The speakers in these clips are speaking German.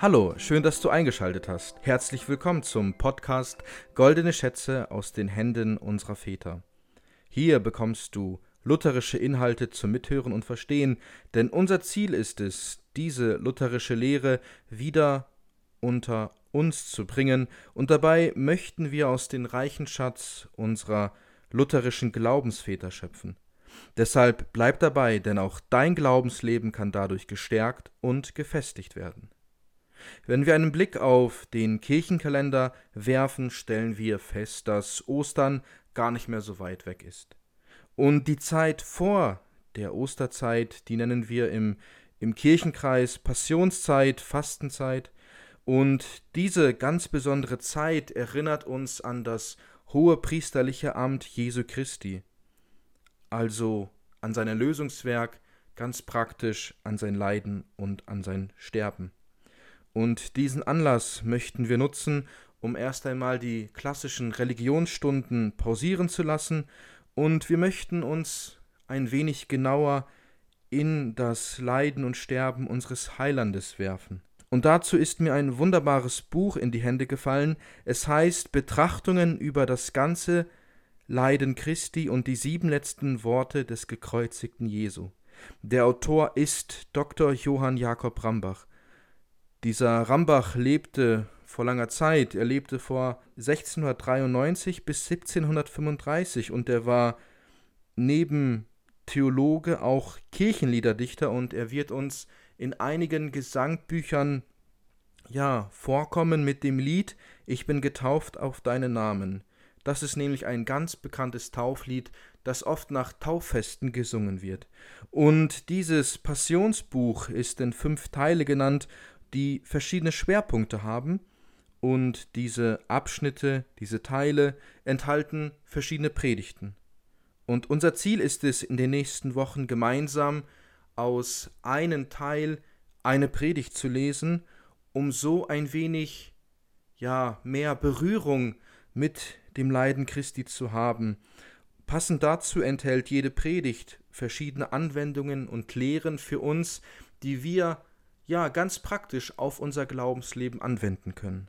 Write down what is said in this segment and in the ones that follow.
Hallo, schön, dass du eingeschaltet hast. Herzlich willkommen zum Podcast Goldene Schätze aus den Händen unserer Väter. Hier bekommst du lutherische Inhalte zum Mithören und Verstehen, denn unser Ziel ist es, diese lutherische Lehre wieder unter uns zu bringen, und dabei möchten wir aus dem reichen Schatz unserer lutherischen Glaubensväter schöpfen. Deshalb bleib dabei, denn auch dein Glaubensleben kann dadurch gestärkt und gefestigt werden. Wenn wir einen Blick auf den Kirchenkalender werfen, stellen wir fest, dass Ostern gar nicht mehr so weit weg ist. Und die Zeit vor der Osterzeit, die nennen wir im, im Kirchenkreis Passionszeit, Fastenzeit. Und diese ganz besondere Zeit erinnert uns an das hohe priesterliche Amt Jesu Christi, also an sein Erlösungswerk, ganz praktisch an sein Leiden und an sein Sterben. Und diesen Anlass möchten wir nutzen, um erst einmal die klassischen Religionsstunden pausieren zu lassen und wir möchten uns ein wenig genauer in das Leiden und Sterben unseres Heilandes werfen. Und dazu ist mir ein wunderbares Buch in die Hände gefallen. Es heißt Betrachtungen über das ganze Leiden Christi und die sieben letzten Worte des gekreuzigten Jesu. Der Autor ist Dr. Johann Jakob Rambach. Dieser Rambach lebte vor langer Zeit. Er lebte vor 1693 bis 1735 und er war neben Theologe auch Kirchenliederdichter und er wird uns in einigen Gesangbüchern ja vorkommen mit dem Lied Ich bin getauft auf deinen Namen. Das ist nämlich ein ganz bekanntes Tauflied, das oft nach Tauffesten gesungen wird. Und dieses Passionsbuch ist in fünf Teile genannt die verschiedene Schwerpunkte haben und diese Abschnitte, diese Teile enthalten verschiedene Predigten. Und unser Ziel ist es, in den nächsten Wochen gemeinsam aus einem Teil eine Predigt zu lesen, um so ein wenig ja mehr Berührung mit dem Leiden Christi zu haben. Passend dazu enthält jede Predigt verschiedene Anwendungen und Lehren für uns, die wir ja ganz praktisch auf unser Glaubensleben anwenden können.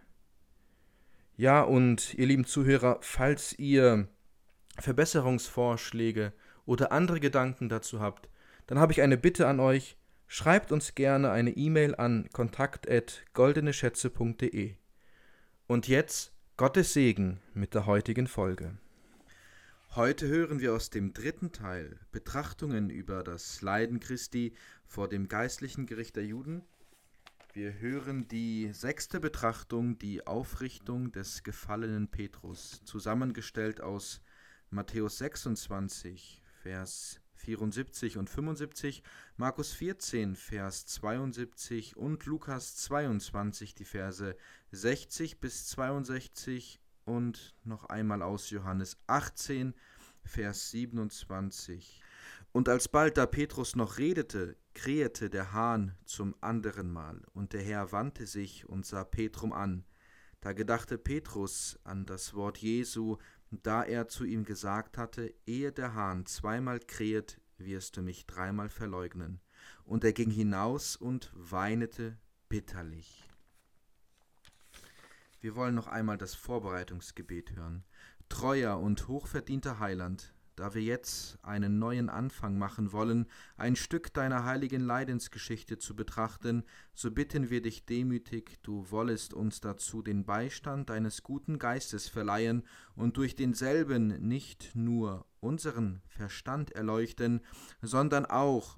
Ja, und ihr lieben Zuhörer, falls ihr Verbesserungsvorschläge oder andere Gedanken dazu habt, dann habe ich eine Bitte an euch. Schreibt uns gerne eine E-Mail an kontakt@goldeneschätze.de. Und jetzt Gottes Segen mit der heutigen Folge. Heute hören wir aus dem dritten Teil Betrachtungen über das Leiden Christi vor dem geistlichen Gericht der Juden. Wir hören die sechste Betrachtung, die Aufrichtung des gefallenen Petrus, zusammengestellt aus Matthäus 26, Vers 74 und 75, Markus 14, Vers 72 und Lukas 22, die Verse 60 bis 62 und noch einmal aus Johannes 18, Vers 27. Und alsbald da Petrus noch redete, krähete der Hahn zum anderen Mal, und der Herr wandte sich und sah Petrum an. Da gedachte Petrus an das Wort Jesu, da er zu ihm gesagt hatte, ehe der Hahn zweimal krähet, wirst du mich dreimal verleugnen. Und er ging hinaus und weinete bitterlich. Wir wollen noch einmal das Vorbereitungsgebet hören. Treuer und hochverdienter Heiland, da wir jetzt einen neuen Anfang machen wollen, ein Stück deiner heiligen Leidensgeschichte zu betrachten, so bitten wir dich demütig, du wollest uns dazu den Beistand deines guten Geistes verleihen und durch denselben nicht nur unseren Verstand erleuchten, sondern auch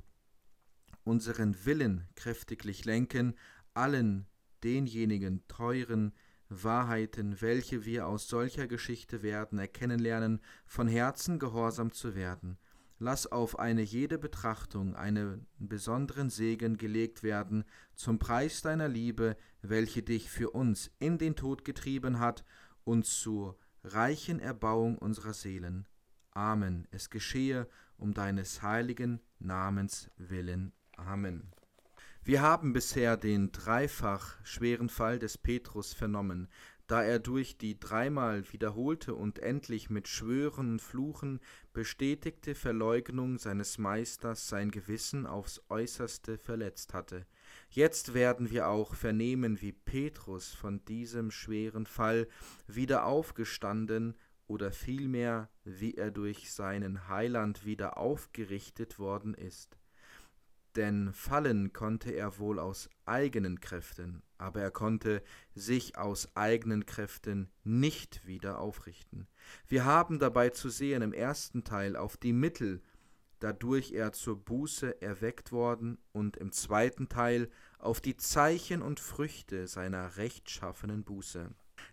unseren Willen kräftiglich lenken, allen denjenigen teuren, Wahrheiten, welche wir aus solcher Geschichte werden, erkennen lernen, von Herzen gehorsam zu werden. Lass auf eine jede Betrachtung einen besonderen Segen gelegt werden, zum Preis deiner Liebe, welche dich für uns in den Tod getrieben hat und zur reichen Erbauung unserer Seelen. Amen. Es geschehe um deines heiligen Namens willen. Amen. Wir haben bisher den dreifach schweren Fall des Petrus vernommen. da er durch die dreimal wiederholte und endlich mit Schwören und Fluchen bestätigte Verleugnung seines Meisters sein Gewissen aufs äußerste verletzt hatte. Jetzt werden wir auch vernehmen, wie Petrus von diesem schweren Fall wieder aufgestanden oder vielmehr, wie er durch seinen Heiland wieder aufgerichtet worden ist. Denn fallen konnte er wohl aus eigenen Kräften, aber er konnte sich aus eigenen Kräften nicht wieder aufrichten. Wir haben dabei zu sehen im ersten Teil auf die Mittel, dadurch er zur Buße erweckt worden, und im zweiten Teil auf die Zeichen und Früchte seiner rechtschaffenen Buße.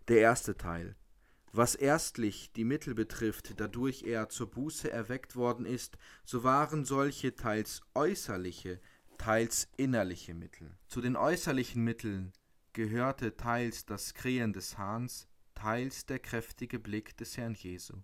Der erste Teil was erstlich die Mittel betrifft, dadurch er zur Buße erweckt worden ist, so waren solche teils äußerliche, teils innerliche Mittel. Zu den äußerlichen Mitteln gehörte teils das Krähen des Hahns, teils der kräftige Blick des Herrn Jesu.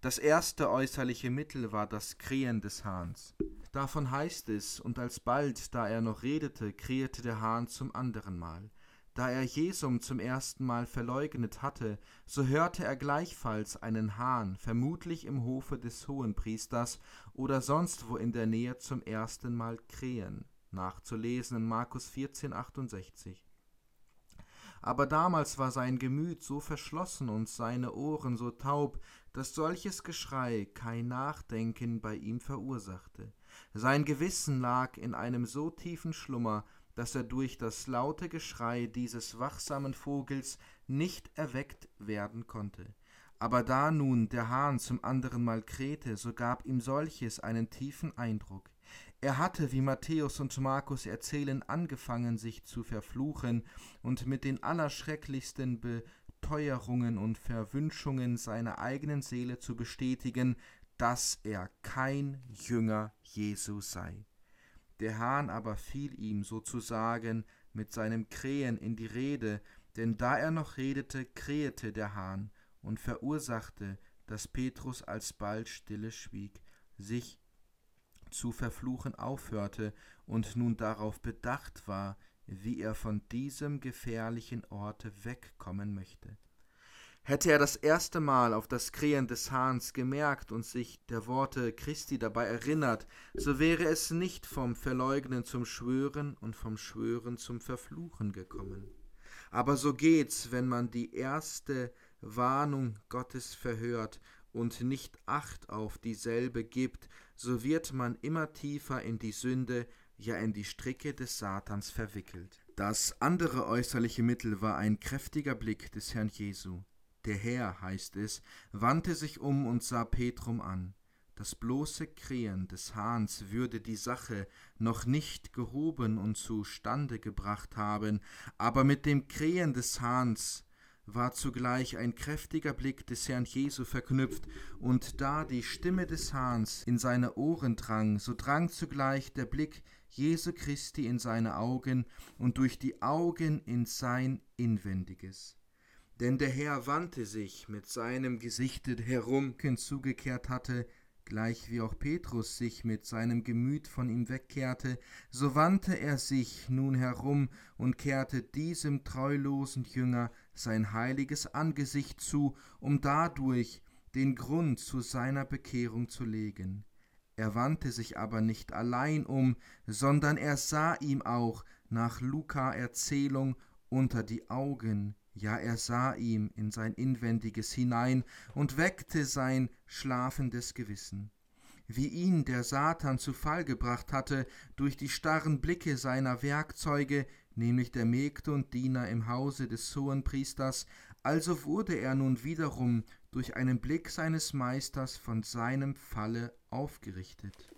Das erste äußerliche Mittel war das Krähen des Hahns. Davon heißt es, und alsbald, da er noch redete, krähte der Hahn zum anderen Mal. Da er Jesum zum ersten Mal verleugnet hatte, so hörte er gleichfalls einen Hahn, vermutlich im Hofe des Hohenpriesters oder sonst wo in der Nähe zum ersten Mal krähen, nachzulesen in Markus 14, 68. Aber damals war sein Gemüt so verschlossen und seine Ohren so taub, dass solches Geschrei kein Nachdenken bei ihm verursachte. Sein Gewissen lag in einem so tiefen Schlummer, dass er durch das laute Geschrei dieses wachsamen Vogels nicht erweckt werden konnte. Aber da nun der Hahn zum anderen Mal krähte, so gab ihm solches einen tiefen Eindruck. Er hatte, wie Matthäus und Markus erzählen, angefangen, sich zu verfluchen und mit den allerschrecklichsten Beteuerungen und Verwünschungen seiner eigenen Seele zu bestätigen, dass er kein Jünger Jesu sei. Der Hahn aber fiel ihm sozusagen mit seinem Krähen in die Rede, denn da er noch redete, krähete der Hahn und verursachte, dass Petrus alsbald stille schwieg, sich zu verfluchen aufhörte und nun darauf bedacht war, wie er von diesem gefährlichen Orte wegkommen möchte. Hätte er das erste Mal auf das Krähen des Hahns gemerkt und sich der Worte Christi dabei erinnert, so wäre es nicht vom Verleugnen zum Schwören und vom Schwören zum Verfluchen gekommen. Aber so geht's, wenn man die erste Warnung Gottes verhört und nicht Acht auf dieselbe gibt, so wird man immer tiefer in die Sünde, ja in die Stricke des Satans verwickelt. Das andere äußerliche Mittel war ein kräftiger Blick des Herrn Jesu. Der Herr, heißt es, wandte sich um und sah Petrum an. Das bloße Krähen des Hahns würde die Sache noch nicht gehoben und zustande gebracht haben, aber mit dem Krähen des Hahns war zugleich ein kräftiger Blick des Herrn Jesu verknüpft, und da die Stimme des Hahns in seine Ohren drang, so drang zugleich der Blick Jesu Christi in seine Augen und durch die Augen in sein Inwendiges. Denn der Herr wandte sich mit seinem Gesichte herum zugekehrt hatte, gleich wie auch Petrus sich mit seinem Gemüt von ihm wegkehrte, so wandte er sich nun herum und kehrte diesem treulosen Jünger sein heiliges Angesicht zu, um dadurch den Grund zu seiner Bekehrung zu legen. Er wandte sich aber nicht allein um, sondern er sah ihm auch nach Luca Erzählung unter die Augen, ja er sah ihm in sein Inwendiges hinein und weckte sein schlafendes Gewissen. Wie ihn der Satan zu Fall gebracht hatte durch die starren Blicke seiner Werkzeuge, nämlich der Mägde und Diener im Hause des Hohenpriesters, also wurde er nun wiederum durch einen Blick seines Meisters von seinem Falle aufgerichtet.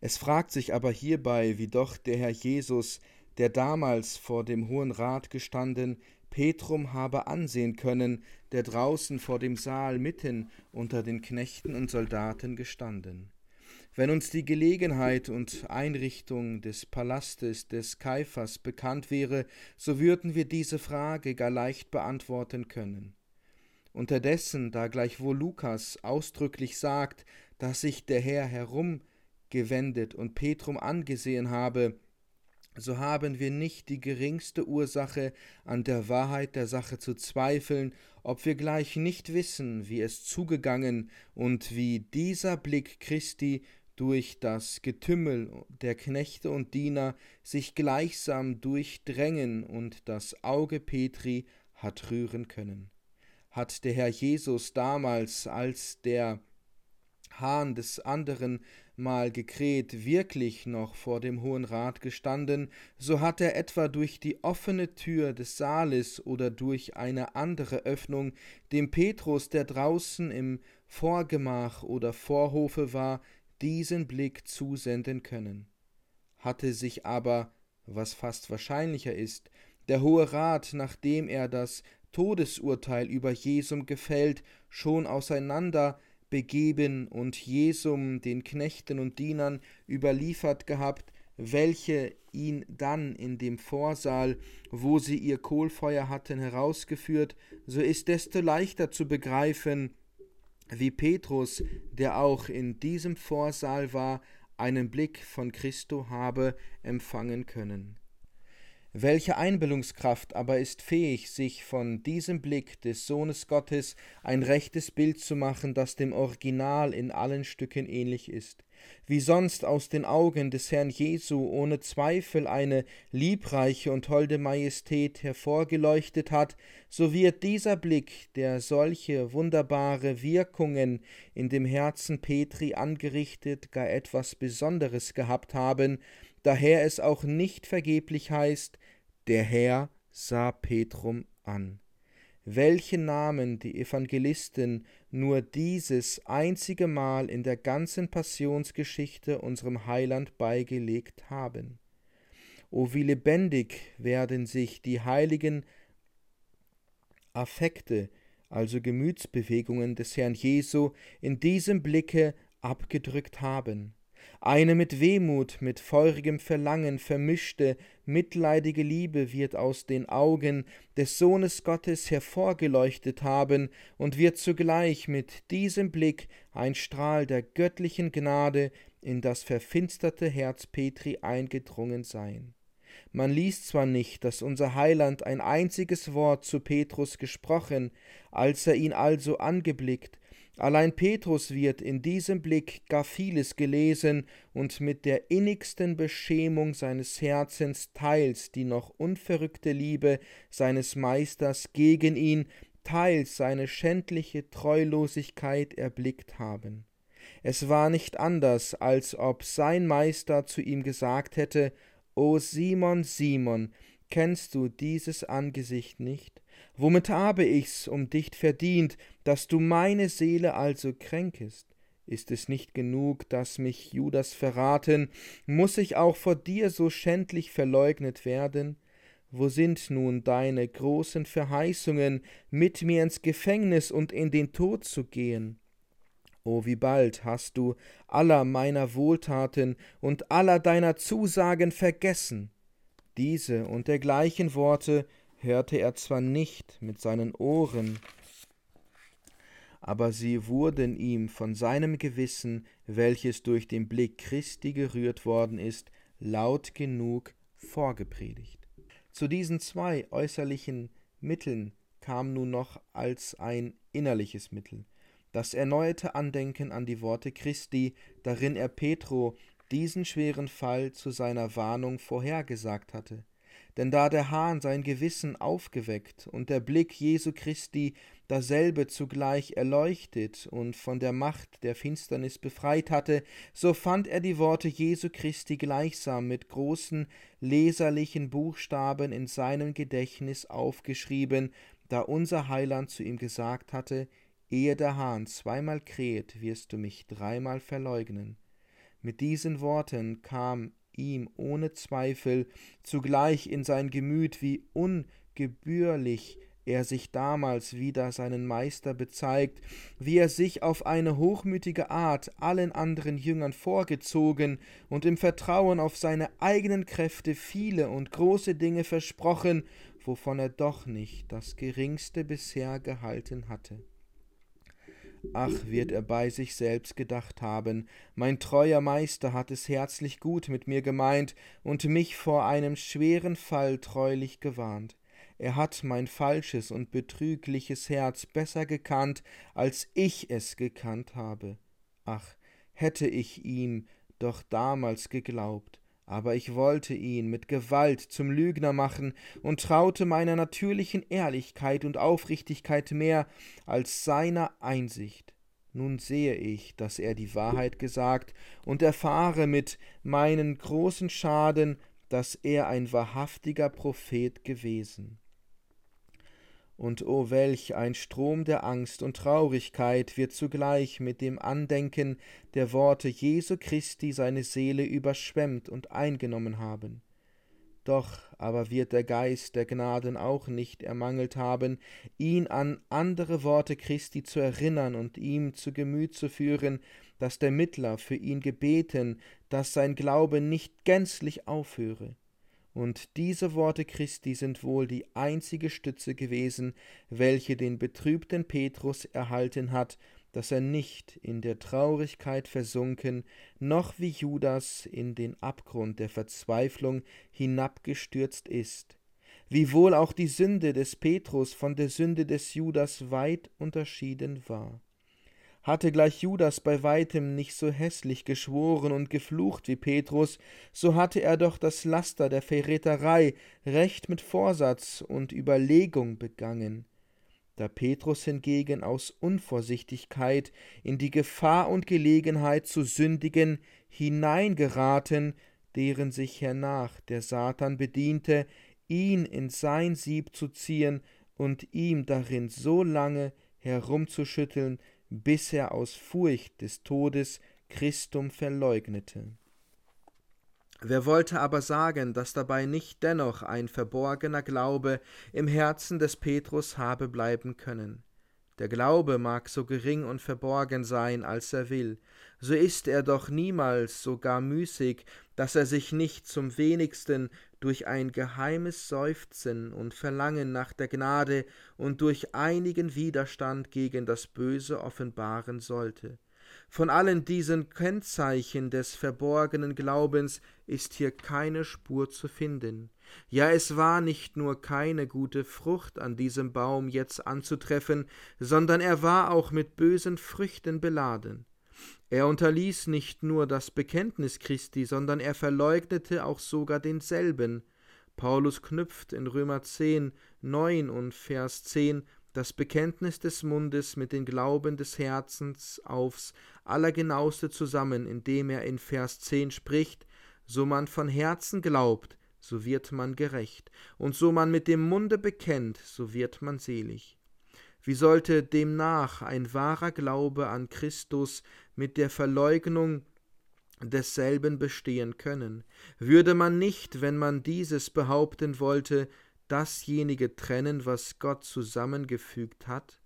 Es fragt sich aber hierbei, wie doch der Herr Jesus, der damals vor dem Hohen Rat gestanden, Petrum habe ansehen können, der draußen vor dem Saal mitten unter den Knechten und Soldaten gestanden. Wenn uns die Gelegenheit und Einrichtung des Palastes des Kaiphas bekannt wäre, so würden wir diese Frage gar leicht beantworten können. Unterdessen, da gleichwohl Lukas ausdrücklich sagt, dass sich der Herr herumgewendet und Petrum angesehen habe, so haben wir nicht die geringste Ursache, an der Wahrheit der Sache zu zweifeln, ob wir gleich nicht wissen, wie es zugegangen und wie dieser Blick Christi durch das Getümmel der Knechte und Diener sich gleichsam durchdrängen und das Auge Petri hat rühren können. Hat der Herr Jesus damals, als der Hahn des anderen Mal gekräht wirklich noch vor dem Hohen Rat gestanden, so hat er etwa durch die offene Tür des Saales oder durch eine andere Öffnung dem Petrus, der draußen im Vorgemach oder Vorhofe war, diesen Blick zusenden können. Hatte sich aber, was fast wahrscheinlicher ist, der Hohe Rat, nachdem er das Todesurteil über Jesum gefällt, schon auseinander begeben und Jesum den Knechten und Dienern überliefert gehabt, welche ihn dann in dem Vorsaal, wo sie ihr Kohlfeuer hatten, herausgeführt, so ist desto leichter zu begreifen, wie Petrus, der auch in diesem Vorsaal war, einen Blick von Christo habe empfangen können. Welche Einbildungskraft aber ist fähig, sich von diesem Blick des Sohnes Gottes ein rechtes Bild zu machen, das dem Original in allen Stücken ähnlich ist? Wie sonst aus den Augen des Herrn Jesu ohne Zweifel eine liebreiche und holde Majestät hervorgeleuchtet hat, so wird dieser Blick, der solche wunderbare Wirkungen in dem Herzen Petri angerichtet, gar etwas Besonderes gehabt haben, daher es auch nicht vergeblich heißt, der Herr sah Petrum an. Welche Namen die Evangelisten nur dieses einzige Mal in der ganzen Passionsgeschichte unserem Heiland beigelegt haben. O wie lebendig werden sich die heiligen Affekte, also Gemütsbewegungen des Herrn Jesu, in diesem Blicke abgedrückt haben eine mit Wehmut, mit feurigem Verlangen vermischte, mitleidige Liebe wird aus den Augen des Sohnes Gottes hervorgeleuchtet haben und wird zugleich mit diesem Blick ein Strahl der göttlichen Gnade in das verfinsterte Herz Petri eingedrungen sein. Man liest zwar nicht, dass unser Heiland ein einziges Wort zu Petrus gesprochen, als er ihn also angeblickt, Allein Petrus wird in diesem Blick gar vieles gelesen und mit der innigsten Beschämung seines Herzens teils die noch unverrückte Liebe seines Meisters gegen ihn, teils seine schändliche Treulosigkeit erblickt haben. Es war nicht anders, als ob sein Meister zu ihm gesagt hätte, O Simon, Simon, kennst du dieses Angesicht nicht? Womit habe ich's um dich verdient, dass du meine Seele also kränkest? Ist es nicht genug, dass mich Judas verraten, muss ich auch vor dir so schändlich verleugnet werden? Wo sind nun deine großen Verheißungen, mit mir ins Gefängnis und in den Tod zu gehen? O wie bald hast du aller meiner Wohltaten und aller deiner Zusagen vergessen. Diese und dergleichen Worte hörte er zwar nicht mit seinen Ohren, aber sie wurden ihm von seinem Gewissen, welches durch den Blick Christi gerührt worden ist, laut genug vorgepredigt. Zu diesen zwei äußerlichen Mitteln kam nun noch als ein innerliches Mittel, das erneuerte Andenken an die Worte Christi, darin er Petro diesen schweren Fall zu seiner Warnung vorhergesagt hatte denn da der Hahn sein Gewissen aufgeweckt und der Blick Jesu Christi dasselbe zugleich erleuchtet und von der Macht der Finsternis befreit hatte, so fand er die Worte Jesu Christi gleichsam mit großen leserlichen Buchstaben in seinem Gedächtnis aufgeschrieben, da unser Heiland zu ihm gesagt hatte, Ehe der Hahn zweimal kräht, wirst du mich dreimal verleugnen. Mit diesen Worten kam ihm ohne Zweifel zugleich in sein Gemüt, wie ungebührlich er sich damals wieder seinen Meister bezeigt, wie er sich auf eine hochmütige Art allen anderen Jüngern vorgezogen und im Vertrauen auf seine eigenen Kräfte viele und große Dinge versprochen, wovon er doch nicht das geringste bisher gehalten hatte. Ach, wird er bei sich selbst gedacht haben, mein treuer Meister hat es herzlich gut mit mir gemeint und mich vor einem schweren Fall treulich gewarnt. Er hat mein falsches und betrügliches Herz besser gekannt, als ich es gekannt habe. Ach, hätte ich ihm doch damals geglaubt, aber ich wollte ihn mit Gewalt zum Lügner machen und traute meiner natürlichen Ehrlichkeit und Aufrichtigkeit mehr als seiner Einsicht. Nun sehe ich, dass er die Wahrheit gesagt, und erfahre mit meinen großen Schaden, dass er ein wahrhaftiger Prophet gewesen. Und o oh, welch ein Strom der Angst und Traurigkeit wird zugleich mit dem Andenken der Worte Jesu Christi seine Seele überschwemmt und eingenommen haben. Doch aber wird der Geist der Gnaden auch nicht ermangelt haben, ihn an andere Worte Christi zu erinnern und ihm zu Gemüt zu führen, dass der Mittler für ihn gebeten, dass sein Glaube nicht gänzlich aufhöre. Und diese Worte Christi sind wohl die einzige Stütze gewesen, welche den betrübten Petrus erhalten hat, dass er nicht in der Traurigkeit versunken, noch wie Judas in den Abgrund der Verzweiflung hinabgestürzt ist, wiewohl auch die Sünde des Petrus von der Sünde des Judas weit unterschieden war. Hatte gleich Judas bei weitem nicht so hässlich geschworen und geflucht wie Petrus, so hatte er doch das Laster der Verräterei recht mit Vorsatz und Überlegung begangen. Da Petrus hingegen aus Unvorsichtigkeit in die Gefahr und Gelegenheit zu sündigen hineingeraten, deren sich hernach der Satan bediente, ihn in sein Sieb zu ziehen und ihm darin so lange herumzuschütteln, bis er aus Furcht des Todes Christum verleugnete. Wer wollte aber sagen, dass dabei nicht dennoch ein verborgener Glaube im Herzen des Petrus habe bleiben können? Der Glaube mag so gering und verborgen sein, als er will, so ist er doch niemals so gar müßig, dass er sich nicht zum wenigsten durch ein geheimes Seufzen und Verlangen nach der Gnade und durch einigen Widerstand gegen das Böse offenbaren sollte. Von allen diesen Kennzeichen des verborgenen Glaubens ist hier keine Spur zu finden. Ja, es war nicht nur keine gute Frucht an diesem Baum jetzt anzutreffen, sondern er war auch mit bösen Früchten beladen. Er unterließ nicht nur das Bekenntnis Christi, sondern er verleugnete auch sogar denselben. Paulus knüpft in Römer 10, 9 und Vers 10 das Bekenntnis des Mundes mit dem Glauben des Herzens aufs allergenaueste zusammen, indem er in Vers 10 spricht, so man von Herzen glaubt, so wird man gerecht, und so man mit dem Munde bekennt, so wird man selig. Wie sollte demnach ein wahrer Glaube an Christus mit der Verleugnung desselben bestehen können? Würde man nicht, wenn man dieses behaupten wollte, dasjenige trennen, was Gott zusammengefügt hat?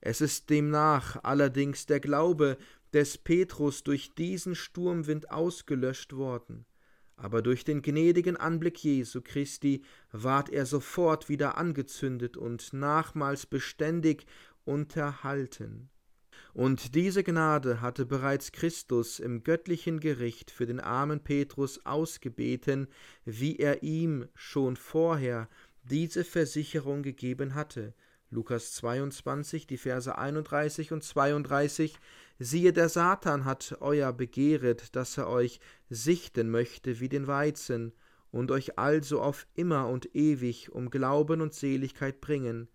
Es ist demnach allerdings der Glaube des Petrus durch diesen Sturmwind ausgelöscht worden aber durch den gnädigen Anblick Jesu Christi ward er sofort wieder angezündet und nachmals beständig unterhalten. Und diese Gnade hatte bereits Christus im göttlichen Gericht für den armen Petrus ausgebeten, wie er ihm schon vorher diese Versicherung gegeben hatte. Lukas 22, die Verse 31 und 32, Siehe, der Satan hat euer begehret, dass er euch sichten möchte wie den Weizen, und euch also auf immer und ewig um Glauben und Seligkeit bringen.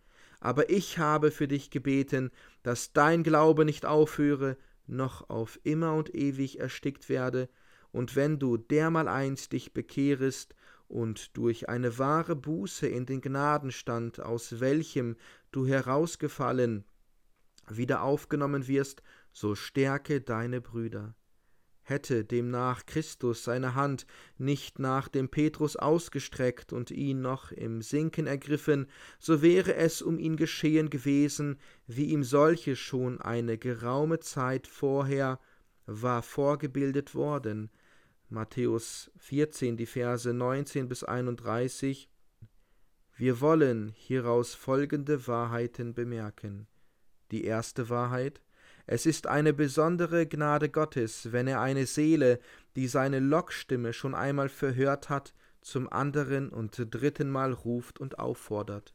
Aber ich habe für dich gebeten, dass dein Glaube nicht aufhöre, noch auf immer und ewig erstickt werde, und wenn du dermaleinst dich bekehrest und durch eine wahre Buße in den Gnadenstand, aus welchem du herausgefallen, wieder aufgenommen wirst, so stärke deine Brüder. Hätte demnach Christus seine Hand nicht nach dem Petrus ausgestreckt und ihn noch im Sinken ergriffen, so wäre es um ihn geschehen gewesen, wie ihm solche schon eine geraume Zeit vorher war vorgebildet worden. Matthäus 14, die Verse 19 bis 31. Wir wollen hieraus folgende Wahrheiten bemerken. Die erste Wahrheit, Es ist eine besondere Gnade Gottes, wenn er eine Seele, die seine Lockstimme schon einmal verhört hat, zum anderen und dritten Mal ruft und auffordert.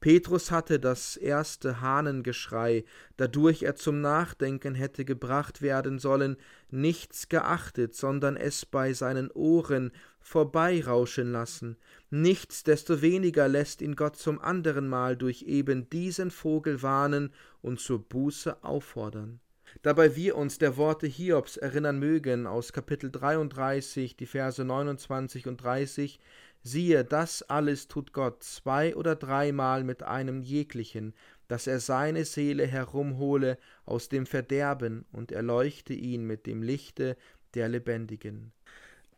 Petrus hatte das erste Hahnengeschrei, dadurch er zum Nachdenken hätte gebracht werden sollen, nichts geachtet, sondern es bei seinen Ohren vorbeirauschen lassen. Nichtsdestoweniger lässt ihn Gott zum anderen Mal durch eben diesen Vogel warnen und zur Buße auffordern. Dabei wir uns der Worte Hiobs erinnern mögen aus Kapitel 33, die Verse 29 und 30, Siehe, das alles tut Gott zwei oder dreimal mit einem jeglichen, dass er seine Seele herumhole aus dem Verderben und erleuchte ihn mit dem Lichte der Lebendigen.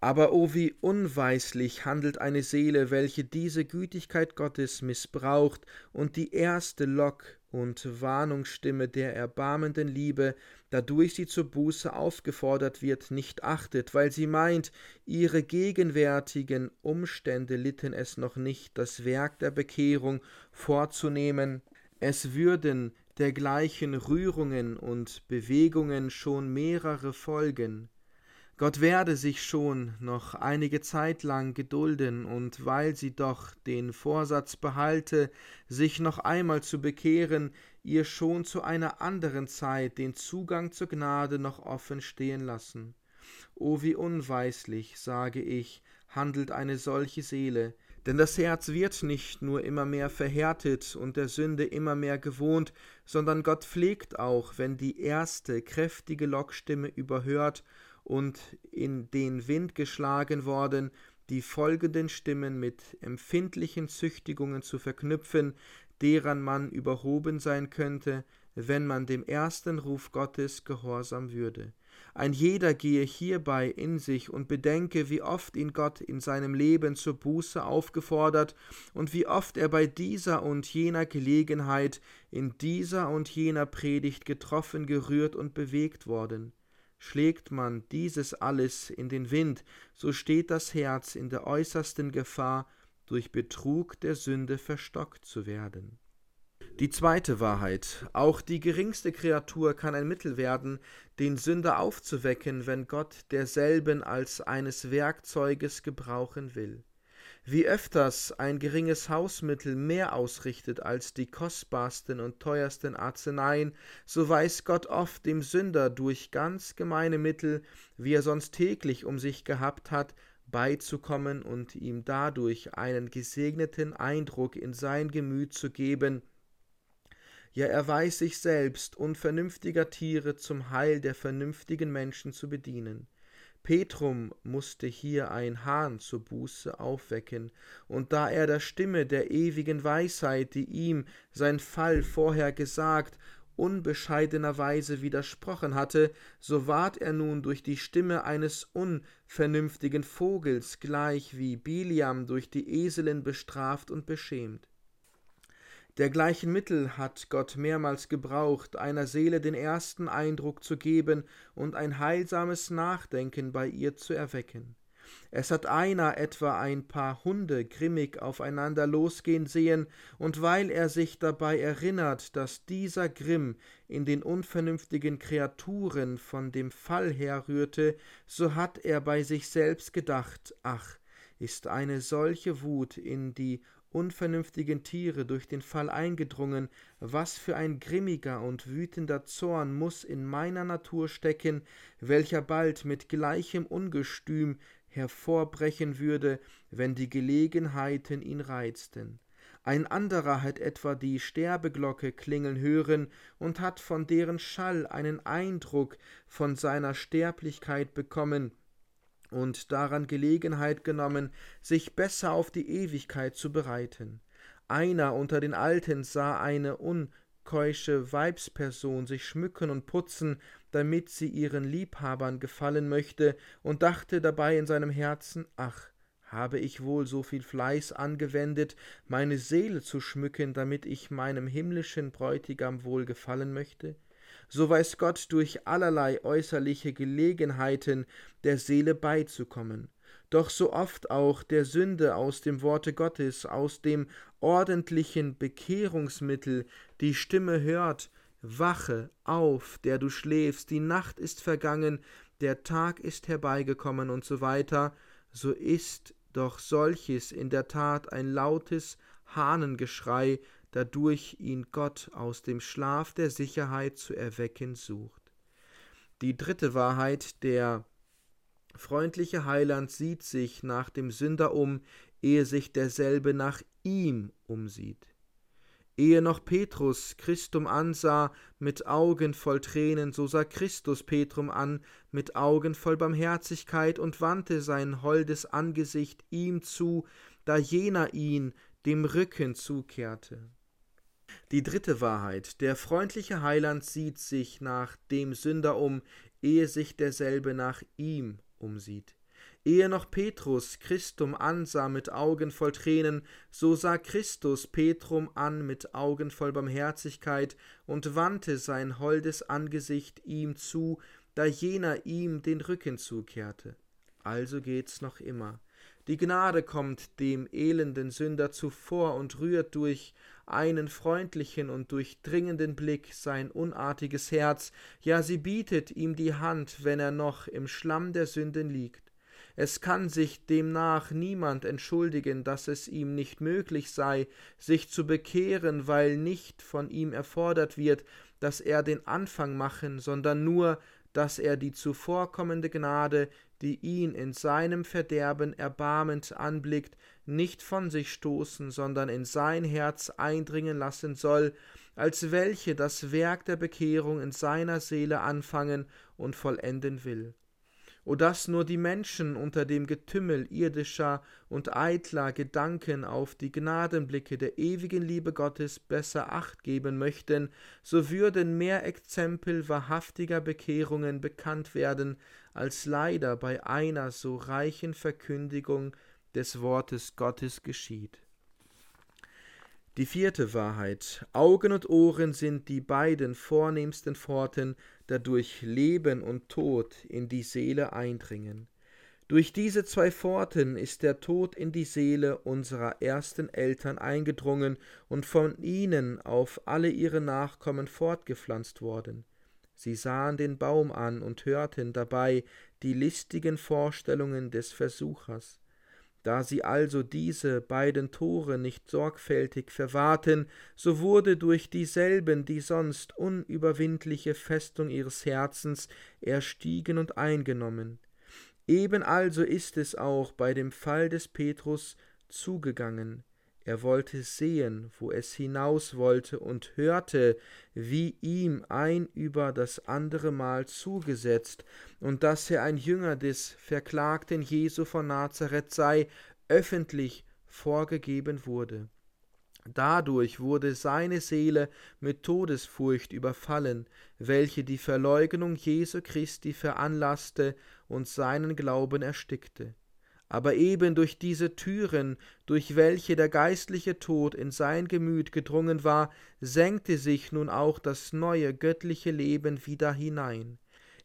Aber o oh, wie unweislich handelt eine Seele, welche diese Gütigkeit Gottes missbraucht und die erste Lock und Warnungsstimme der erbarmenden Liebe, dadurch sie zur Buße aufgefordert wird, nicht achtet, weil sie meint, ihre gegenwärtigen Umstände litten es noch nicht, das Werk der Bekehrung vorzunehmen, es würden dergleichen Rührungen und Bewegungen schon mehrere folgen, Gott werde sich schon noch einige Zeit lang gedulden, und weil sie doch den Vorsatz behalte, sich noch einmal zu bekehren, ihr schon zu einer anderen Zeit den Zugang zur Gnade noch offen stehen lassen. O wie unweislich, sage ich, handelt eine solche Seele, denn das Herz wird nicht nur immer mehr verhärtet und der Sünde immer mehr gewohnt, sondern Gott pflegt auch, wenn die erste kräftige Lockstimme überhört und in den Wind geschlagen worden, die folgenden Stimmen mit empfindlichen Züchtigungen zu verknüpfen, deren man überhoben sein könnte, wenn man dem ersten Ruf Gottes gehorsam würde. Ein jeder gehe hierbei in sich und bedenke, wie oft ihn Gott in seinem Leben zur Buße aufgefordert und wie oft er bei dieser und jener Gelegenheit in dieser und jener Predigt getroffen, gerührt und bewegt worden. Schlägt man dieses alles in den Wind, so steht das Herz in der äußersten Gefahr, durch Betrug der Sünde verstockt zu werden. Die zweite Wahrheit. Auch die geringste Kreatur kann ein Mittel werden, den Sünder aufzuwecken, wenn Gott derselben als eines Werkzeuges gebrauchen will. Wie öfters ein geringes Hausmittel mehr ausrichtet als die kostbarsten und teuersten Arzneien, so weiß Gott oft dem Sünder durch ganz gemeine Mittel, wie er sonst täglich um sich gehabt hat, beizukommen und ihm dadurch einen gesegneten Eindruck in sein Gemüt zu geben, ja er weiß sich selbst unvernünftiger Tiere zum Heil der vernünftigen Menschen zu bedienen. Petrum musste hier ein Hahn zur Buße aufwecken, und da er der Stimme der ewigen Weisheit, die ihm sein Fall vorher gesagt, unbescheidenerweise widersprochen hatte, so ward er nun durch die Stimme eines unvernünftigen Vogels gleich wie Biliam durch die Eselin bestraft und beschämt. Dergleichen Mittel hat Gott mehrmals gebraucht, einer Seele den ersten Eindruck zu geben und ein heilsames Nachdenken bei ihr zu erwecken. Es hat einer etwa ein paar Hunde grimmig aufeinander losgehen sehen, und weil er sich dabei erinnert, dass dieser Grimm in den unvernünftigen Kreaturen von dem Fall herrührte, so hat er bei sich selbst gedacht, ach, ist eine solche Wut in die unvernünftigen Tiere durch den Fall eingedrungen, was für ein grimmiger und wütender Zorn muss in meiner Natur stecken, welcher bald mit gleichem Ungestüm hervorbrechen würde, wenn die Gelegenheiten ihn reizten. Ein anderer hat etwa die Sterbeglocke klingeln hören und hat von deren Schall einen Eindruck von seiner Sterblichkeit bekommen, und daran Gelegenheit genommen, sich besser auf die Ewigkeit zu bereiten. Einer unter den Alten sah eine unkeusche Weibsperson sich schmücken und putzen, damit sie ihren Liebhabern gefallen möchte, und dachte dabei in seinem Herzen, ach, habe ich wohl so viel Fleiß angewendet, meine Seele zu schmücken, damit ich meinem himmlischen Bräutigam wohl gefallen möchte? So weiß Gott durch allerlei äußerliche Gelegenheiten der Seele beizukommen, doch so oft auch der Sünde aus dem Worte Gottes, aus dem ordentlichen Bekehrungsmittel die Stimme hört, Wache auf, der du schläfst, die Nacht ist vergangen, der Tag ist herbeigekommen und so weiter, so ist doch solches in der Tat ein lautes Hahnengeschrei, dadurch ihn Gott aus dem Schlaf der Sicherheit zu erwecken sucht. Die dritte Wahrheit, der freundliche Heiland sieht sich nach dem Sünder um, ehe sich derselbe nach ihm umsieht. Ehe noch Petrus Christum ansah mit Augen voll Tränen, so sah Christus Petrum an mit Augen voll Barmherzigkeit und wandte sein holdes Angesicht ihm zu, da jener ihn dem Rücken zukehrte. Die dritte Wahrheit. Der freundliche Heiland sieht sich nach dem Sünder um, ehe sich derselbe nach ihm umsieht. Ehe noch Petrus Christum ansah mit Augen voll Tränen, so sah Christus Petrum an mit Augen voll Barmherzigkeit und wandte sein holdes Angesicht ihm zu, da jener ihm den Rücken zukehrte. Also geht's noch immer. Die Gnade kommt dem elenden Sünder zuvor und rührt durch einen freundlichen und durchdringenden Blick sein unartiges Herz, ja sie bietet ihm die Hand, wenn er noch im Schlamm der Sünden liegt. Es kann sich demnach niemand entschuldigen, dass es ihm nicht möglich sei, sich zu bekehren, weil nicht von ihm erfordert wird, dass er den Anfang machen, sondern nur, dass er die zuvorkommende Gnade, die ihn in seinem Verderben erbarmend anblickt, nicht von sich stoßen, sondern in sein Herz eindringen lassen soll, als welche das Werk der Bekehrung in seiner Seele anfangen und vollenden will o dass nur die Menschen unter dem Getümmel irdischer und eitler Gedanken auf die Gnadenblicke der ewigen Liebe Gottes besser acht geben möchten, so würden mehr Exempel wahrhaftiger Bekehrungen bekannt werden, als leider bei einer so reichen Verkündigung des Wortes Gottes geschieht. Die vierte Wahrheit. Augen und Ohren sind die beiden vornehmsten Pforten, dadurch Leben und Tod in die Seele eindringen. Durch diese zwei Pforten ist der Tod in die Seele unserer ersten Eltern eingedrungen und von ihnen auf alle ihre Nachkommen fortgepflanzt worden. Sie sahen den Baum an und hörten dabei die listigen Vorstellungen des Versuchers. Da sie also diese beiden Tore nicht sorgfältig verwahrten, so wurde durch dieselben die sonst unüberwindliche Festung ihres Herzens erstiegen und eingenommen. Eben also ist es auch bei dem Fall des Petrus zugegangen. Er wollte sehen, wo es hinaus wollte, und hörte, wie ihm ein über das andere Mal zugesetzt, und dass er ein Jünger des verklagten Jesu von Nazareth sei, öffentlich vorgegeben wurde. Dadurch wurde seine Seele mit Todesfurcht überfallen, welche die Verleugnung Jesu Christi veranlasste und seinen Glauben erstickte aber eben durch diese Türen, durch welche der geistliche Tod in sein Gemüt gedrungen war, senkte sich nun auch das neue göttliche Leben wieder hinein.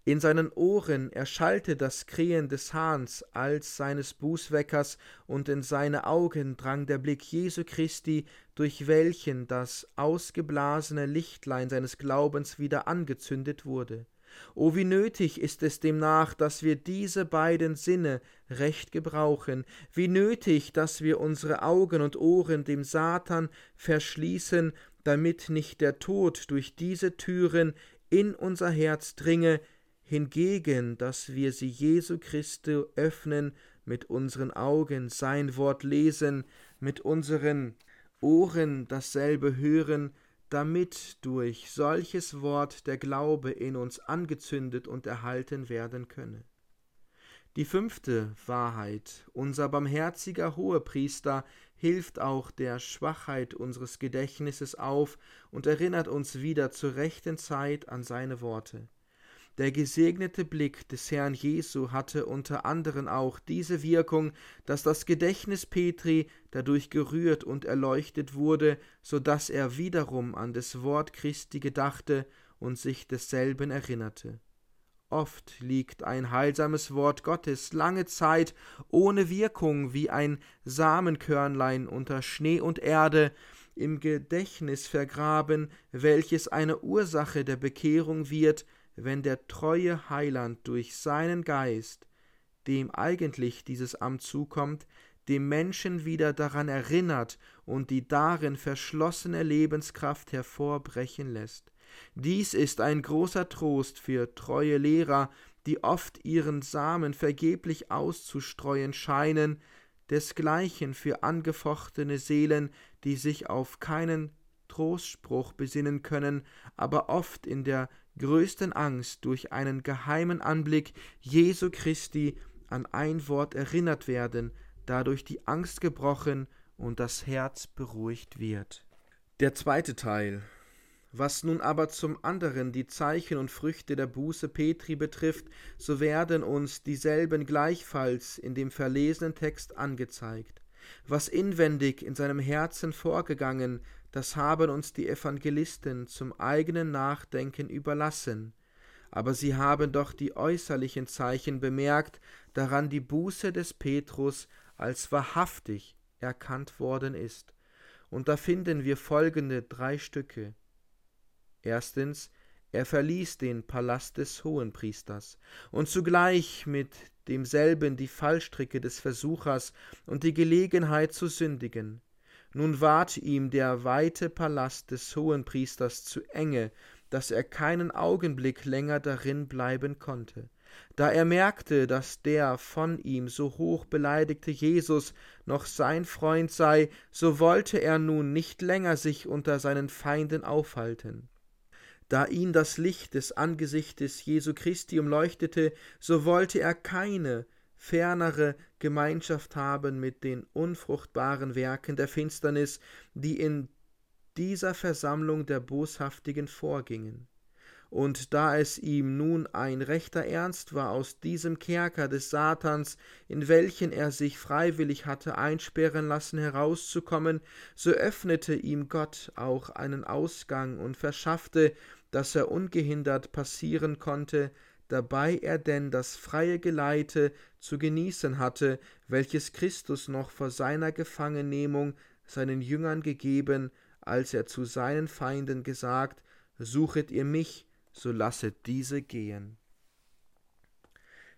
In seinen Ohren erschallte das Krähen des Hahns als seines Bußweckers, und in seine Augen drang der Blick Jesu Christi, durch welchen das ausgeblasene Lichtlein seines Glaubens wieder angezündet wurde. O wie nötig ist es demnach, dass wir diese beiden Sinne recht gebrauchen, wie nötig, dass wir unsere Augen und Ohren dem Satan verschließen, damit nicht der Tod durch diese Türen in unser Herz dringe, hingegen, dass wir sie Jesu Christi öffnen, mit unseren Augen sein Wort lesen, mit unseren Ohren dasselbe hören, damit durch solches Wort der Glaube in uns angezündet und erhalten werden könne. Die fünfte Wahrheit, unser barmherziger Hohepriester hilft auch der Schwachheit unseres Gedächtnisses auf und erinnert uns wieder zur rechten Zeit an seine Worte. Der gesegnete Blick des Herrn Jesu hatte unter anderen auch diese Wirkung, dass das Gedächtnis Petri dadurch gerührt und erleuchtet wurde, so dass er wiederum an des Wort Christi gedachte und sich desselben erinnerte. Oft liegt ein heilsames Wort Gottes lange Zeit ohne Wirkung wie ein Samenkörnlein unter Schnee und Erde im Gedächtnis vergraben, welches eine Ursache der Bekehrung wird, wenn der treue Heiland durch seinen Geist, dem eigentlich dieses Amt zukommt, dem Menschen wieder daran erinnert und die darin verschlossene Lebenskraft hervorbrechen lässt. Dies ist ein großer Trost für treue Lehrer, die oft ihren Samen vergeblich auszustreuen scheinen, desgleichen für angefochtene Seelen, die sich auf keinen Trostspruch besinnen können, aber oft in der größten Angst durch einen geheimen Anblick Jesu Christi an ein Wort erinnert werden, dadurch die Angst gebrochen und das Herz beruhigt wird. Der zweite Teil. Was nun aber zum anderen die Zeichen und Früchte der Buße Petri betrifft, so werden uns dieselben gleichfalls in dem verlesenen Text angezeigt. Was inwendig in seinem Herzen vorgegangen, das haben uns die Evangelisten zum eigenen Nachdenken überlassen. Aber sie haben doch die äußerlichen Zeichen bemerkt, daran die Buße des Petrus als wahrhaftig erkannt worden ist. Und da finden wir folgende drei Stücke. Erstens, er verließ den Palast des Hohenpriesters und zugleich mit demselben die Fallstricke des Versuchers und die Gelegenheit zu sündigen. Nun ward ihm der weite Palast des Hohenpriesters zu enge, dass er keinen Augenblick länger darin bleiben konnte. Da er merkte, dass der von ihm so hoch beleidigte Jesus noch sein Freund sei, so wollte er nun nicht länger sich unter seinen Feinden aufhalten. Da ihn das Licht des Angesichtes Jesu Christi umleuchtete, so wollte er keine fernere Gemeinschaft haben mit den unfruchtbaren Werken der Finsternis, die in dieser Versammlung der Boshaftigen vorgingen. Und da es ihm nun ein rechter Ernst war, aus diesem Kerker des Satans, in welchen er sich freiwillig hatte einsperren lassen, herauszukommen, so öffnete ihm Gott auch einen Ausgang und verschaffte, dass er ungehindert passieren konnte, dabei er denn das freie Geleite zu genießen hatte, welches Christus noch vor seiner Gefangennehmung seinen Jüngern gegeben, als er zu seinen Feinden gesagt, Suchet ihr mich, so lasset diese gehen.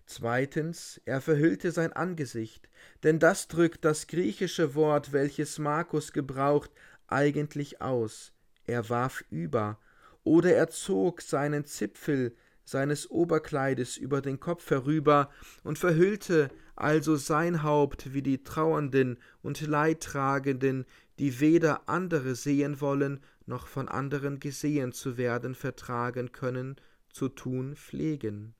Zweitens, er verhüllte sein Angesicht, denn das drückt das griechische Wort, welches Markus gebraucht, eigentlich aus. Er warf über, oder er zog seinen Zipfel seines Oberkleides über den Kopf herüber und verhüllte also sein Haupt wie die Trauernden und Leidtragenden, die weder andere sehen wollen, noch von anderen gesehen zu werden vertragen können, zu tun pflegen.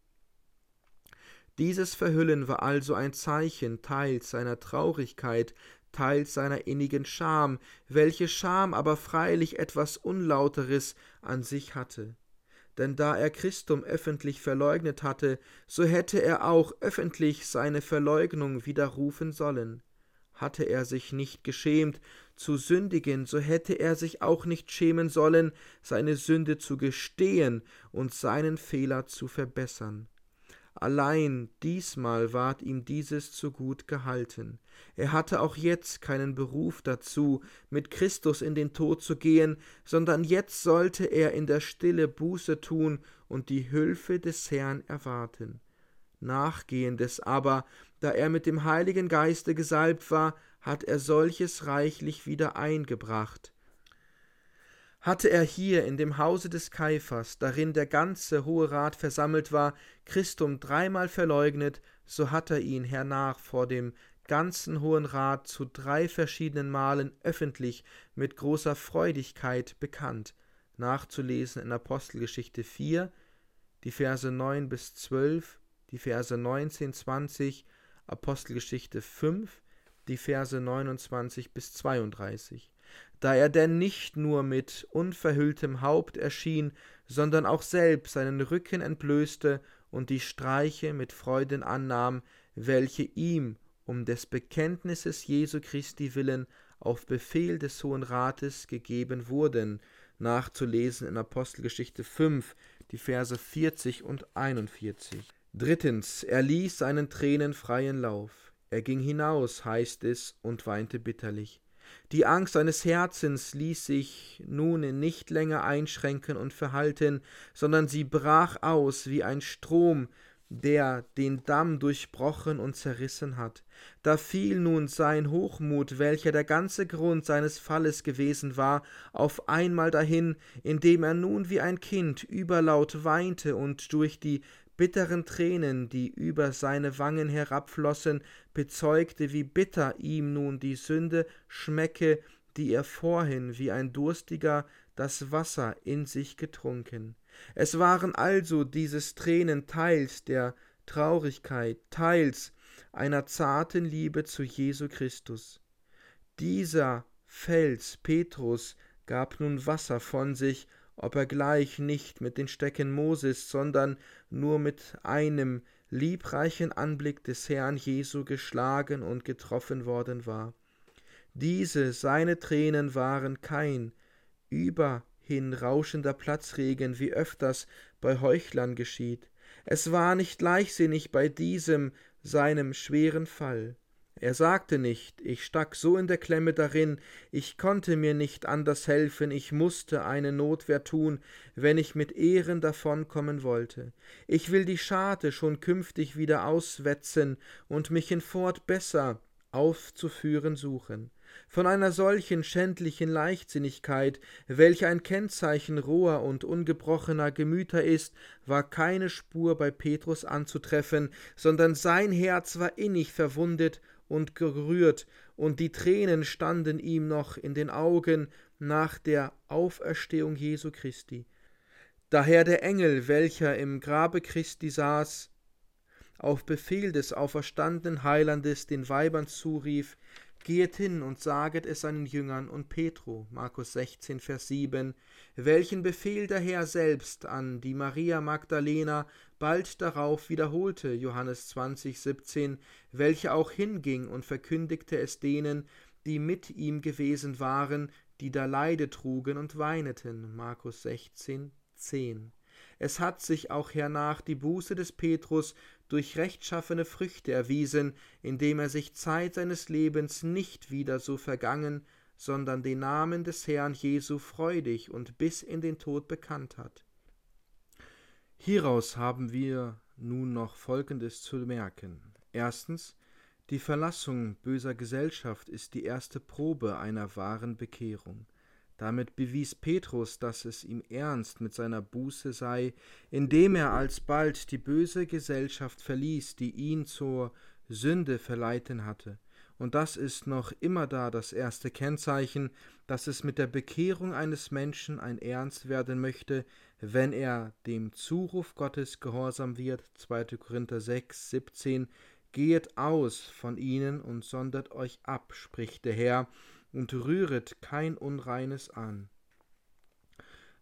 Dieses Verhüllen war also ein Zeichen teils seiner Traurigkeit, teils seiner innigen Scham, welche Scham aber freilich etwas Unlauteres an sich hatte. Denn da er Christum öffentlich verleugnet hatte, so hätte er auch öffentlich seine Verleugnung widerrufen sollen. Hatte er sich nicht geschämt, zu sündigen, so hätte er sich auch nicht schämen sollen, seine Sünde zu gestehen und seinen Fehler zu verbessern. Allein diesmal ward ihm dieses zu gut gehalten. Er hatte auch jetzt keinen Beruf dazu, mit Christus in den Tod zu gehen, sondern jetzt sollte er in der Stille Buße tun und die Hülfe des Herrn erwarten. Nachgehendes aber, da er mit dem Heiligen Geiste gesalbt war, hat er solches reichlich wieder eingebracht. Hatte er hier in dem Hause des Kaiphas, darin der ganze Hohe Rat versammelt war, Christum dreimal verleugnet, so hat er ihn hernach vor dem ganzen Hohen Rat zu drei verschiedenen Malen öffentlich mit großer Freudigkeit bekannt, nachzulesen in Apostelgeschichte 4, die Verse 9 bis 12, die Verse 19, 20, Apostelgeschichte 5, die Verse 29 bis 32. Da er denn nicht nur mit unverhülltem Haupt erschien, sondern auch selbst seinen Rücken entblößte und die Streiche mit Freuden annahm, welche ihm um des Bekenntnisses Jesu Christi willen auf Befehl des Hohen Rates gegeben wurden, nachzulesen in Apostelgeschichte 5, die Verse 40 und 41. Drittens, er ließ seinen Tränen freien Lauf. Er ging hinaus, heißt es, und weinte bitterlich. Die Angst seines Herzens ließ sich nun nicht länger einschränken und verhalten, sondern sie brach aus wie ein Strom, der den Damm durchbrochen und zerrissen hat. Da fiel nun sein Hochmut, welcher der ganze Grund seines Falles gewesen war, auf einmal dahin, indem er nun wie ein Kind überlaut weinte und durch die bitteren Tränen, die über seine Wangen herabflossen, bezeugte, wie bitter ihm nun die Sünde schmecke, die er vorhin wie ein Durstiger das Wasser in sich getrunken. Es waren also dieses Tränen teils der Traurigkeit, teils einer zarten Liebe zu Jesu Christus. Dieser Fels Petrus gab nun Wasser von sich, ob er gleich nicht mit den Stecken Moses, sondern nur mit einem liebreichen Anblick des Herrn Jesu geschlagen und getroffen worden war. Diese seine Tränen waren kein überhin rauschender Platzregen, wie öfters bei Heuchlern geschieht. Es war nicht leichtsinnig bei diesem seinem schweren Fall. Er sagte nicht, ich stack so in der Klemme darin, ich konnte mir nicht anders helfen, ich musste eine Notwehr tun, wenn ich mit Ehren davonkommen wollte. Ich will die Scharte schon künftig wieder auswetzen und mich hinfort besser aufzuführen suchen. Von einer solchen schändlichen Leichtsinnigkeit, welche ein Kennzeichen roher und ungebrochener Gemüter ist, war keine Spur bei Petrus anzutreffen, sondern sein Herz war innig verwundet und gerührt, und die Tränen standen ihm noch in den Augen nach der Auferstehung Jesu Christi. Daher der Engel, welcher im Grabe Christi saß, auf Befehl des auferstandenen Heilandes den Weibern zurief, Gehet hin und saget es seinen Jüngern und Petro, Markus 16, Vers 7, welchen Befehl der Herr selbst an die Maria Magdalena bald darauf wiederholte, Johannes 20, 17, welche auch hinging und verkündigte es denen, die mit ihm gewesen waren, die da Leide trugen und weineten, Markus 16, 10. Es hat sich auch hernach die Buße des Petrus durch rechtschaffene Früchte erwiesen, indem er sich Zeit seines Lebens nicht wieder so vergangen, sondern den Namen des Herrn Jesu freudig und bis in den Tod bekannt hat. Hieraus haben wir nun noch Folgendes zu merken. Erstens, die Verlassung böser Gesellschaft ist die erste Probe einer wahren Bekehrung. Damit bewies Petrus, dass es ihm ernst mit seiner Buße sei, indem er alsbald die böse Gesellschaft verließ, die ihn zur Sünde verleiten hatte. Und das ist noch immer da das erste Kennzeichen, dass es mit der Bekehrung eines Menschen ein Ernst werden möchte, wenn er dem Zuruf Gottes gehorsam wird. 2. Korinther 6, 17. Gehet aus von ihnen und sondert euch ab, spricht der Herr, und rühret kein Unreines an.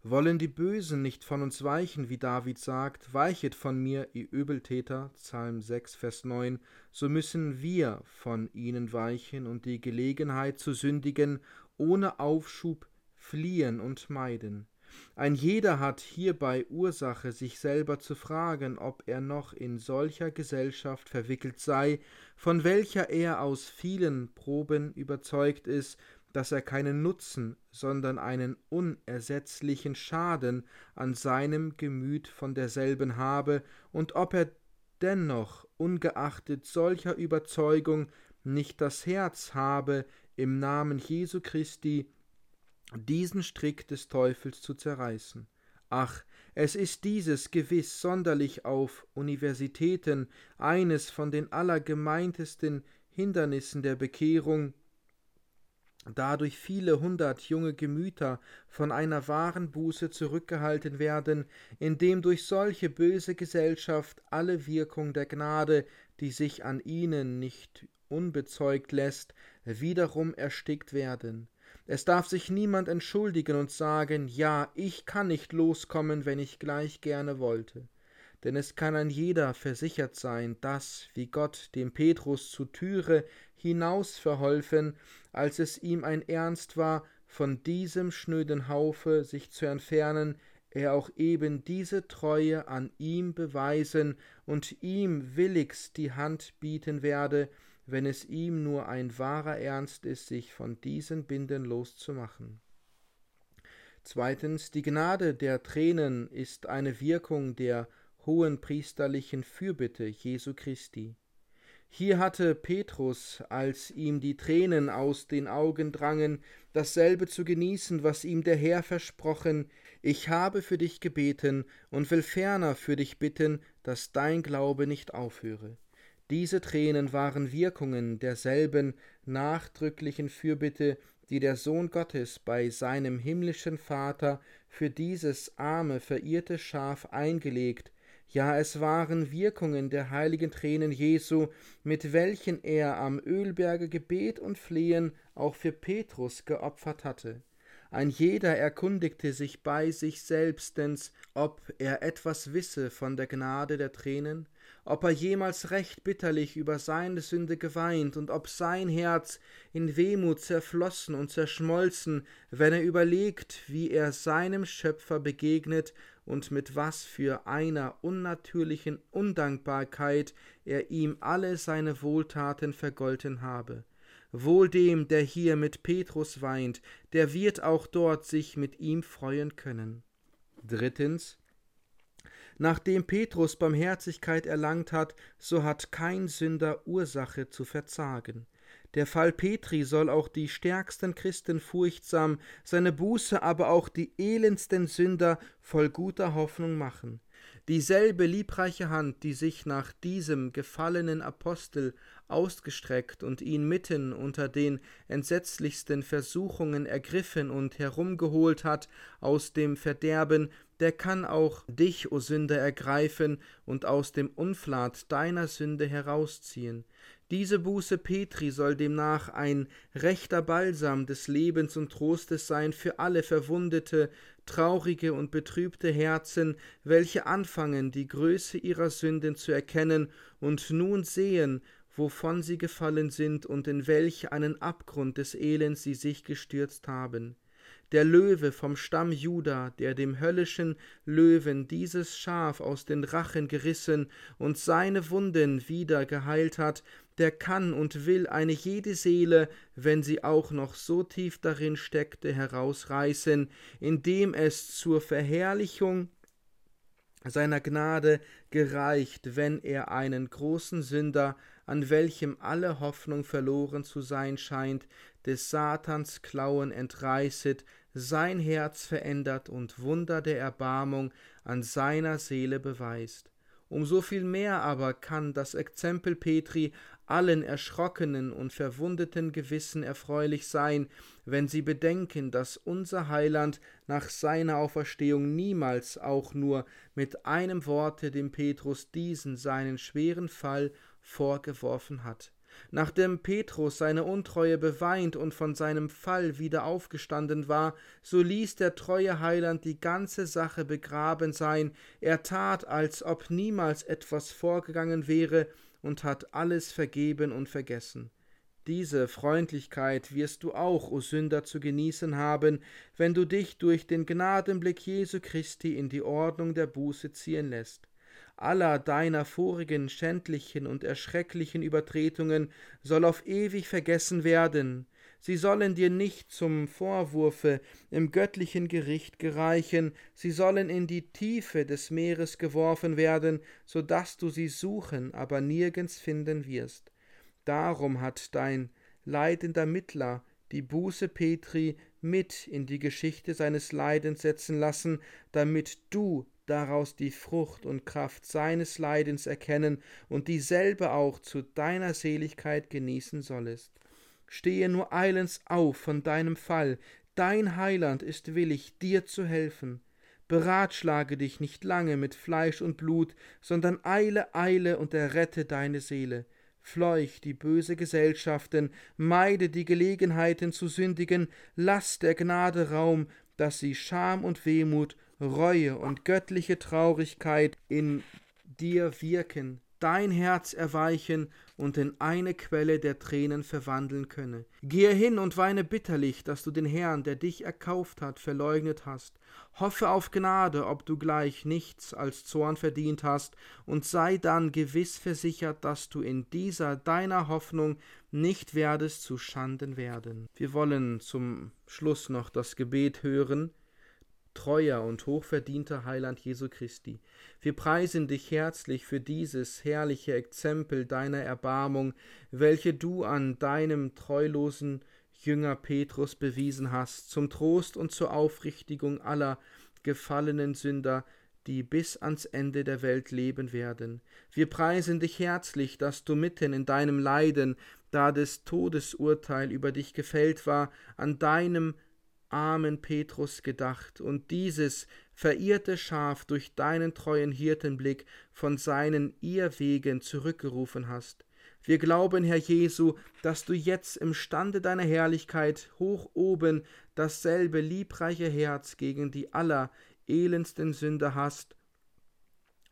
Wollen die Bösen nicht von uns weichen, wie David sagt, weichet von mir, ihr Übeltäter, Psalm 6, Vers 9, so müssen wir von ihnen weichen und die Gelegenheit zu sündigen ohne Aufschub fliehen und meiden. Ein jeder hat hierbei Ursache, sich selber zu fragen, ob er noch in solcher Gesellschaft verwickelt sei, von welcher er aus vielen Proben überzeugt ist, dass er keinen Nutzen, sondern einen unersetzlichen Schaden an seinem Gemüt von derselben habe, und ob er dennoch, ungeachtet solcher Überzeugung, nicht das Herz habe, im Namen Jesu Christi diesen Strick des Teufels zu zerreißen. Ach, es ist dieses gewiss sonderlich auf Universitäten eines von den allergemeintesten Hindernissen der Bekehrung, dadurch viele hundert junge Gemüter von einer wahren Buße zurückgehalten werden, indem durch solche böse Gesellschaft alle Wirkung der Gnade, die sich an ihnen nicht unbezeugt lässt, wiederum erstickt werden. Es darf sich niemand entschuldigen und sagen, ja, ich kann nicht loskommen, wenn ich gleich gerne wollte. Denn es kann ein jeder versichert sein, dass, wie Gott dem Petrus zu Türe hinaus verholfen, als es ihm ein Ernst war, von diesem schnöden Haufe sich zu entfernen, er auch eben diese Treue an ihm beweisen und ihm willigst die Hand bieten werde, wenn es ihm nur ein wahrer Ernst ist, sich von diesen Binden loszumachen. Zweitens, die Gnade der Tränen ist eine Wirkung der hohen priesterlichen Fürbitte Jesu Christi. Hier hatte Petrus, als ihm die Tränen aus den Augen drangen, dasselbe zu genießen, was ihm der Herr versprochen, ich habe für dich gebeten und will ferner für dich bitten, dass dein Glaube nicht aufhöre. Diese Tränen waren Wirkungen derselben nachdrücklichen Fürbitte, die der Sohn Gottes bei seinem himmlischen Vater für dieses arme, verirrte Schaf eingelegt, ja es waren Wirkungen der heiligen Tränen Jesu, mit welchen er am Ölberge Gebet und Flehen auch für Petrus geopfert hatte. Ein jeder erkundigte sich bei sich selbstens, ob er etwas wisse von der Gnade der Tränen, ob er jemals recht bitterlich über seine Sünde geweint und ob sein Herz in Wehmut zerflossen und zerschmolzen, wenn er überlegt, wie er seinem Schöpfer begegnet und mit was für einer unnatürlichen Undankbarkeit er ihm alle seine Wohltaten vergolten habe. Wohl dem, der hier mit Petrus weint, der wird auch dort sich mit ihm freuen können. Drittens, Nachdem Petrus Barmherzigkeit erlangt hat, so hat kein Sünder Ursache zu verzagen. Der Fall Petri soll auch die stärksten Christen furchtsam, seine Buße aber auch die elendsten Sünder voll guter Hoffnung machen. Dieselbe liebreiche Hand, die sich nach diesem gefallenen Apostel ausgestreckt und ihn mitten unter den entsetzlichsten Versuchungen ergriffen und herumgeholt hat aus dem Verderben, der kann auch dich, o Sünder, ergreifen und aus dem Unflat deiner Sünde herausziehen. Diese Buße Petri soll demnach ein rechter Balsam des Lebens und Trostes sein für alle verwundete, traurige und betrübte Herzen, welche anfangen, die Größe ihrer Sünden zu erkennen und nun sehen, wovon sie gefallen sind und in welch einen Abgrund des Elends sie sich gestürzt haben der Löwe vom Stamm Juda, der dem höllischen Löwen dieses Schaf aus den Rachen gerissen und seine Wunden wieder geheilt hat, der kann und will eine jede Seele, wenn sie auch noch so tief darin steckte, herausreißen, indem es zur Verherrlichung seiner Gnade gereicht, wenn er einen großen Sünder, an welchem alle Hoffnung verloren zu sein scheint, des Satans Klauen entreißet, sein Herz verändert und Wunder der Erbarmung an seiner Seele beweist. Um so viel mehr aber kann das Exempel Petri allen erschrockenen und verwundeten Gewissen erfreulich sein, wenn sie bedenken, dass unser Heiland nach seiner Auferstehung niemals auch nur mit einem Worte dem Petrus diesen seinen schweren Fall vorgeworfen hat. Nachdem Petrus seine Untreue beweint und von seinem Fall wieder aufgestanden war, so ließ der treue Heiland die ganze Sache begraben sein, er tat, als ob niemals etwas vorgegangen wäre, und hat alles vergeben und vergessen. Diese Freundlichkeit wirst du auch, o Sünder, zu genießen haben, wenn du dich durch den Gnadenblick Jesu Christi in die Ordnung der Buße ziehen lässt aller deiner vorigen schändlichen und erschrecklichen Übertretungen soll auf ewig vergessen werden, sie sollen dir nicht zum Vorwurfe im göttlichen Gericht gereichen, sie sollen in die Tiefe des Meeres geworfen werden, so dass du sie suchen, aber nirgends finden wirst. Darum hat dein leidender Mittler die Buße Petri mit in die Geschichte seines Leidens setzen lassen, damit du daraus die Frucht und Kraft seines Leidens erkennen und dieselbe auch zu deiner Seligkeit genießen sollest. Stehe nur eilends auf von deinem Fall, dein Heiland ist willig, dir zu helfen. Beratschlage dich nicht lange mit Fleisch und Blut, sondern eile, eile und errette deine Seele. Fleuch die böse Gesellschaften, meide die Gelegenheiten zu sündigen, lass der Gnade Raum, dass sie Scham und Wehmut Reue und göttliche Traurigkeit in dir wirken, dein Herz erweichen und in eine Quelle der Tränen verwandeln könne. Gehe hin und weine bitterlich, dass du den Herrn, der dich erkauft hat, verleugnet hast. Hoffe auf Gnade, ob du gleich nichts als Zorn verdient hast, und sei dann gewiss versichert, dass du in dieser deiner Hoffnung nicht werdest zu Schanden werden. Wir wollen zum Schluss noch das Gebet hören, treuer und hochverdienter Heiland Jesu Christi. Wir preisen dich herzlich für dieses herrliche Exempel deiner Erbarmung, welche du an deinem treulosen Jünger Petrus bewiesen hast, zum Trost und zur Aufrichtigung aller gefallenen Sünder, die bis ans Ende der Welt leben werden. Wir preisen dich herzlich, dass du mitten in deinem Leiden, da des Todesurteil über dich gefällt war, an deinem armen Petrus gedacht und dieses verirrte Schaf durch deinen treuen Hirtenblick von seinen Irrwegen zurückgerufen hast. Wir glauben, Herr Jesu, dass du jetzt imstande deiner Herrlichkeit hoch oben dasselbe liebreiche Herz gegen die allerelendsten Sünder hast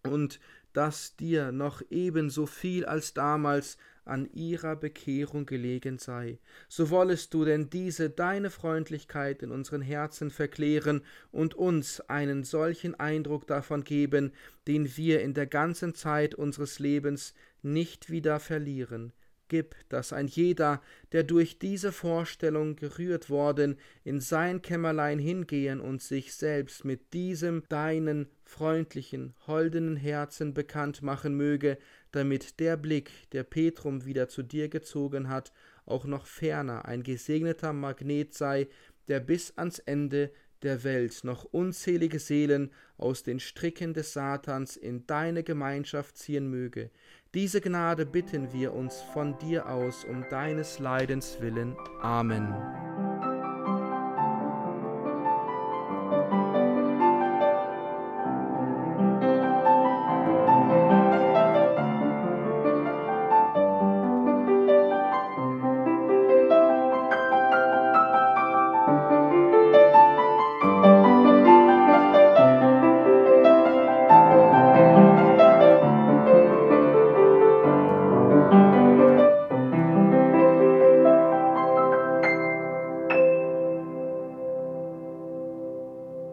und dass dir noch ebenso viel als damals an ihrer Bekehrung gelegen sei. So wollest du denn diese deine Freundlichkeit in unseren Herzen verklären und uns einen solchen Eindruck davon geben, den wir in der ganzen Zeit unseres Lebens nicht wieder verlieren. Gib, dass ein jeder, der durch diese Vorstellung gerührt worden, in sein Kämmerlein hingehen und sich selbst mit diesem deinen freundlichen, holdenen Herzen bekannt machen möge, damit der Blick, der Petrum wieder zu dir gezogen hat, auch noch ferner ein gesegneter Magnet sei, der bis ans Ende der Welt noch unzählige Seelen aus den Stricken des Satans in deine Gemeinschaft ziehen möge. Diese Gnade bitten wir uns von dir aus um deines Leidens willen. Amen.